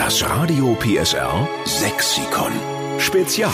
Das Radio PSR Sexikon. Spezial.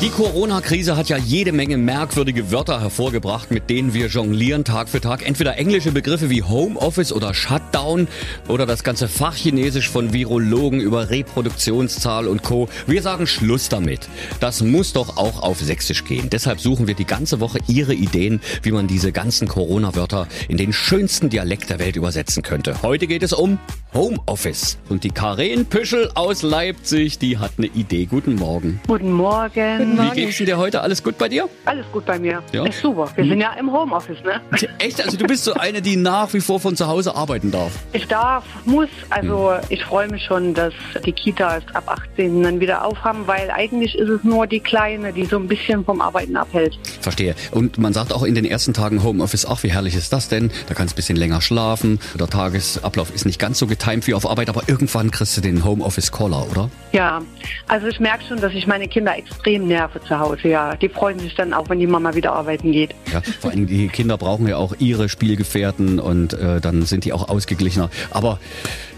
Die Corona-Krise hat ja jede Menge merkwürdige Wörter hervorgebracht, mit denen wir jonglieren Tag für Tag. Entweder englische Begriffe wie Homeoffice oder Shutdown oder das ganze Fachchinesisch von Virologen über Reproduktionszahl und Co. Wir sagen Schluss damit. Das muss doch auch auf Sächsisch gehen. Deshalb suchen wir die ganze Woche Ihre Ideen, wie man diese ganzen Corona-Wörter in den schönsten Dialekt der Welt übersetzen könnte. Heute geht es um Homeoffice. Und die Karen Püschel aus Leipzig, die hat eine Idee. Guten Morgen. Guten Morgen. Wie geht's denn dir heute? Alles gut bei dir? Alles gut bei mir. Ja? Ist super. Wir sind ja im Homeoffice, ne? Echt? Also du bist so eine, die nach wie vor von zu Hause arbeiten darf. Ich darf, muss, also ich freue mich schon, dass die Kitas ab 18 dann wieder aufhaben, weil eigentlich ist es nur die Kleine, die so ein bisschen vom Arbeiten abhält. Verstehe. Und man sagt auch in den ersten Tagen Homeoffice, ach, wie herrlich ist das denn? Da kannst du ein bisschen länger schlafen. Der Tagesablauf ist nicht ganz so getimt wie auf Arbeit, aber irgendwann kriegst du den Homeoffice-Caller, oder? Ja, also ich merke schon, dass ich meine Kinder extrem nerve zu Hause, ja. Die freuen sich dann auch, wenn die Mama wieder arbeiten geht. Ja, vor allem die Kinder brauchen ja auch ihre Spielgefährten und äh, dann sind die auch ausgeglichener. Aber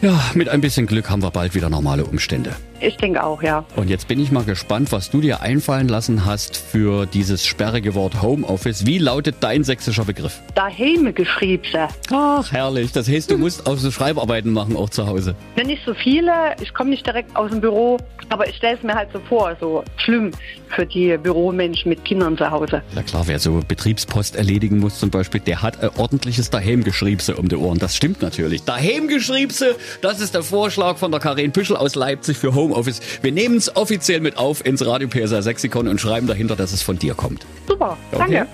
ja, mit ein bisschen Glück haben wir bald wieder normale Umstände. Ich denke auch, ja. Und jetzt bin ich mal gespannt, was du dir einfallen lassen hast für dieses sperrige Wort Homeoffice. Wie lautet dein sächsischer Begriff? Daheim geschrieben. Ach, herrlich. Das heißt, du musst auch so Schreibarbeiten machen, auch zu Hause. Ja, nicht so viele. Ich komme nicht direkt aus dem Büro, aber ich stelle es mir halt so vor, so schlimm für die Büromenschen mit Kindern zu Hause. Na klar, wer so Betriebspost erledigen muss zum Beispiel, der hat ein ordentliches Daheimgeschriebse um die Ohren. Das stimmt natürlich. Daheimgeschriebse, das ist der Vorschlag von der Karin Püschel aus Leipzig für Homeoffice. Wir nehmen es offiziell mit auf ins Radio PSR Sexikon und schreiben dahinter, dass es von dir kommt. Super, danke.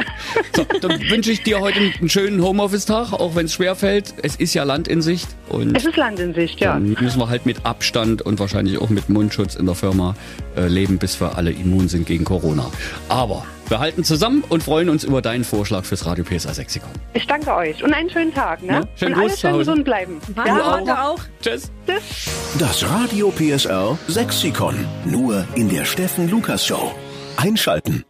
So, dann wünsche ich dir heute einen schönen Homeoffice-Tag, auch wenn es schwer fällt. Es ist ja Land in Sicht und Es ist Land in Sicht, ja. dann müssen wir halt mit Abstand und wahrscheinlich auch mit Mundschutz in der Firma äh, leben, bis wir alle immun sind gegen Corona. Aber wir halten zusammen und freuen uns über deinen Vorschlag fürs Radio PSA Sexikon. Ich danke euch und einen schönen Tag, ne? Ja, schönen und alle Gruß zu schön gesund bleiben. Ja, danke auch. Tschüss. Tschüss. Das Radio PSR Sexikon. Nur in der Steffen Lukas Show. Einschalten.